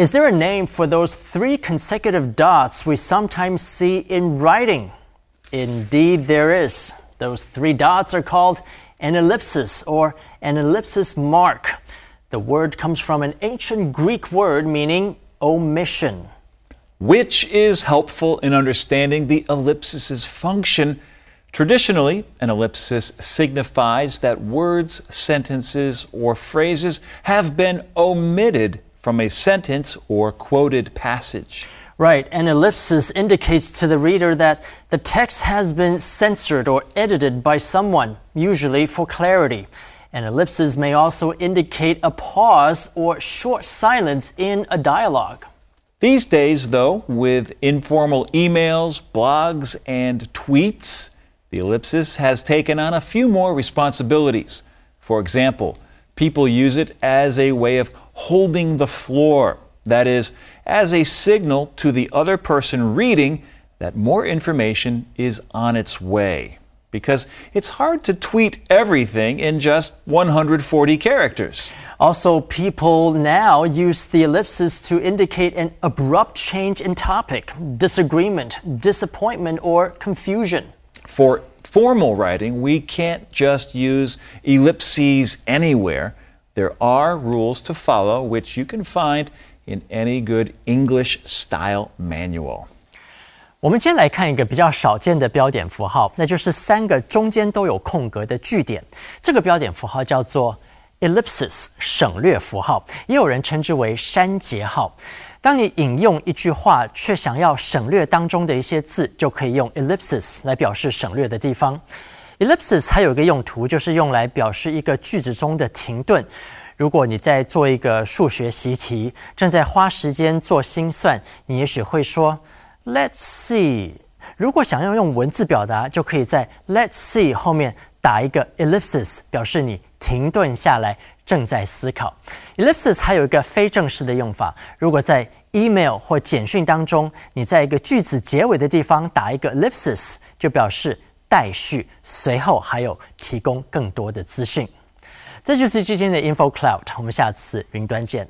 Is there a name for those three consecutive dots we sometimes see in writing? Indeed, there is. Those three dots are called an ellipsis or an ellipsis mark. The word comes from an ancient Greek word meaning omission. Which is helpful in understanding the ellipsis's function. Traditionally, an ellipsis signifies that words, sentences, or phrases have been omitted from a sentence or quoted passage. Right, an ellipsis indicates to the reader that the text has been censored or edited by someone, usually for clarity. An ellipsis may also indicate a pause or short silence in a dialogue. These days, though, with informal emails, blogs, and tweets, the ellipsis has taken on a few more responsibilities. For example, people use it as a way of holding the floor, that is, as a signal to the other person reading that more information is on its way. Because it's hard to tweet everything in just 140 characters. Also, people now use the ellipsis to indicate an abrupt change in topic, disagreement, disappointment, or confusion. For formal writing, we can't just use ellipses anywhere. There are rules to follow, which you can find in any good English style manual. 我们今天来看一个比较少见的标点符号，那就是三个中间都有空格的句点。这个标点符号叫做 ellipsis 省略符号，也有人称之为删节号。当你引用一句话，却想要省略当中的一些字，就可以用 ellipsis 来表示省略的地方。 Ellipsis 还有一个用途，就是用来表示一个句子中的停顿。如果你在做一个数学习题，正在花时间做心算，你也许会说 "Let's see"。如果想要用文字表达，就可以在 "Let's see" 后面打一个 ellipsis，表示你停顿下来，正在思考。ellipsis 还有一个非正式的用法，如果在 email 或简讯当中，你在一个句子结尾的地方打一个 ellipsis，就表示待续，随后还有提供更多的资讯。这就是今天的 Info Cloud，我们下次云端见。